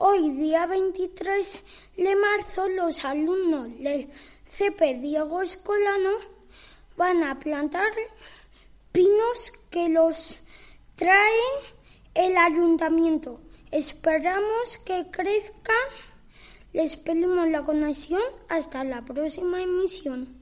Hoy, día 23 de marzo, los alumnos del CP Diego Escolano van a plantar pinos que los traen el ayuntamiento. Esperamos que crezcan. Les pedimos la conexión. Hasta la próxima emisión.